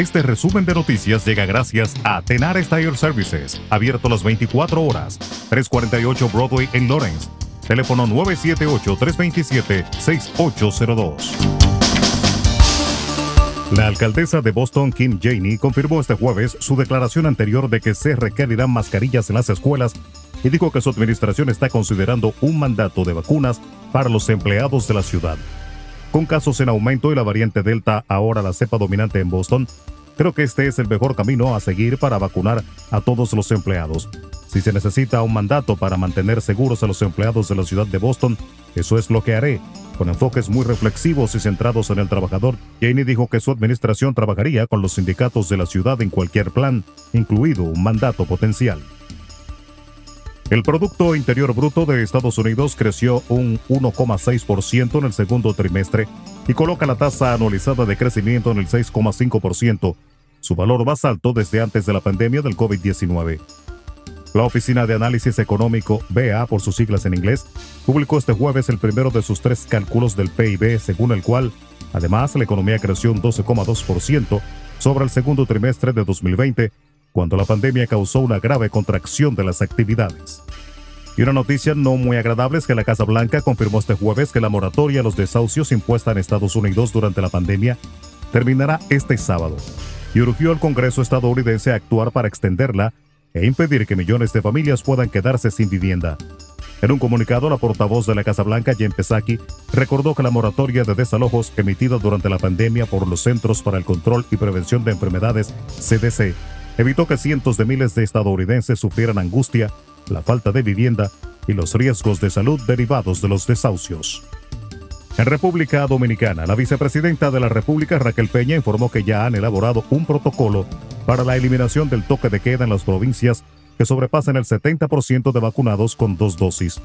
Este resumen de noticias llega gracias a Tenar Tire Services, abierto las 24 horas, 348 Broadway en Lawrence. Teléfono 978-327-6802. La alcaldesa de Boston, Kim Janey, confirmó este jueves su declaración anterior de que se requerirán mascarillas en las escuelas y dijo que su administración está considerando un mandato de vacunas para los empleados de la ciudad. Con casos en aumento y la variante Delta ahora la cepa dominante en Boston, creo que este es el mejor camino a seguir para vacunar a todos los empleados. Si se necesita un mandato para mantener seguros a los empleados de la ciudad de Boston, eso es lo que haré. Con enfoques muy reflexivos y centrados en el trabajador, Janey dijo que su administración trabajaría con los sindicatos de la ciudad en cualquier plan, incluido un mandato potencial. El Producto Interior Bruto de Estados Unidos creció un 1,6% en el segundo trimestre y coloca la tasa anualizada de crecimiento en el 6,5%, su valor más alto desde antes de la pandemia del COVID-19. La Oficina de Análisis Económico, BA por sus siglas en inglés, publicó este jueves el primero de sus tres cálculos del PIB, según el cual, además, la economía creció un 12,2% sobre el segundo trimestre de 2020 cuando la pandemia causó una grave contracción de las actividades. Y una noticia no muy agradable es que la Casa Blanca confirmó este jueves que la moratoria a los desahucios impuesta en Estados Unidos durante la pandemia terminará este sábado y urgió al Congreso estadounidense a actuar para extenderla e impedir que millones de familias puedan quedarse sin vivienda. En un comunicado, la portavoz de la Casa Blanca, Jen Psaki, recordó que la moratoria de desalojos emitida durante la pandemia por los Centros para el Control y Prevención de Enfermedades, CDC, evitó que cientos de miles de estadounidenses sufrieran angustia, la falta de vivienda y los riesgos de salud derivados de los desahucios. En República Dominicana, la vicepresidenta de la República, Raquel Peña, informó que ya han elaborado un protocolo para la eliminación del toque de queda en las provincias que sobrepasen el 70% de vacunados con dos dosis.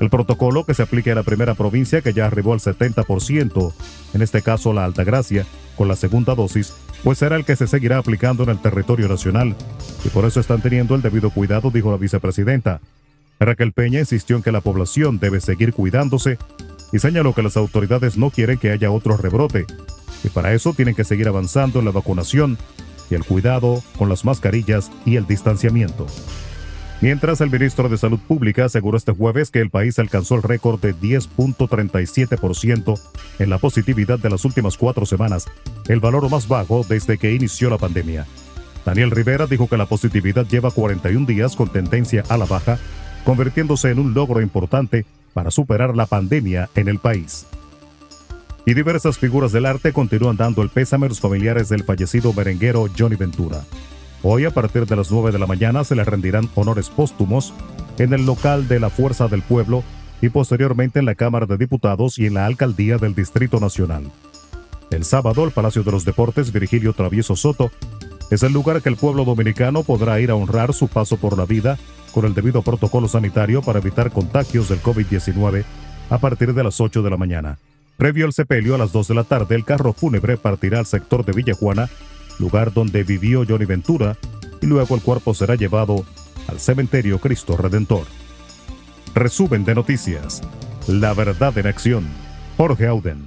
El protocolo que se aplique a la primera provincia que ya arribó al 70%, en este caso la Altagracia, con la segunda dosis, pues será el que se seguirá aplicando en el territorio nacional, y por eso están teniendo el debido cuidado, dijo la vicepresidenta. Raquel Peña insistió en que la población debe seguir cuidándose y señaló que las autoridades no quieren que haya otro rebrote, y para eso tienen que seguir avanzando en la vacunación y el cuidado con las mascarillas y el distanciamiento. Mientras el ministro de Salud Pública aseguró este jueves que el país alcanzó el récord de 10.37% en la positividad de las últimas cuatro semanas, el valor más bajo desde que inició la pandemia. Daniel Rivera dijo que la positividad lleva 41 días con tendencia a la baja, convirtiéndose en un logro importante para superar la pandemia en el país. Y diversas figuras del arte continúan dando el pésame a los familiares del fallecido merenguero Johnny Ventura. Hoy a partir de las 9 de la mañana se le rendirán honores póstumos en el local de la Fuerza del Pueblo y posteriormente en la Cámara de Diputados y en la Alcaldía del Distrito Nacional. El sábado, el Palacio de los Deportes Virgilio Travieso Soto es el lugar que el pueblo dominicano podrá ir a honrar su paso por la vida con el debido protocolo sanitario para evitar contagios del COVID-19 a partir de las 8 de la mañana. Previo al sepelio, a las 2 de la tarde, el carro fúnebre partirá al sector de Villajuana lugar donde vivió Johnny Ventura, y luego el cuerpo será llevado al cementerio Cristo Redentor. Resumen de noticias. La verdad en acción. Jorge Auden.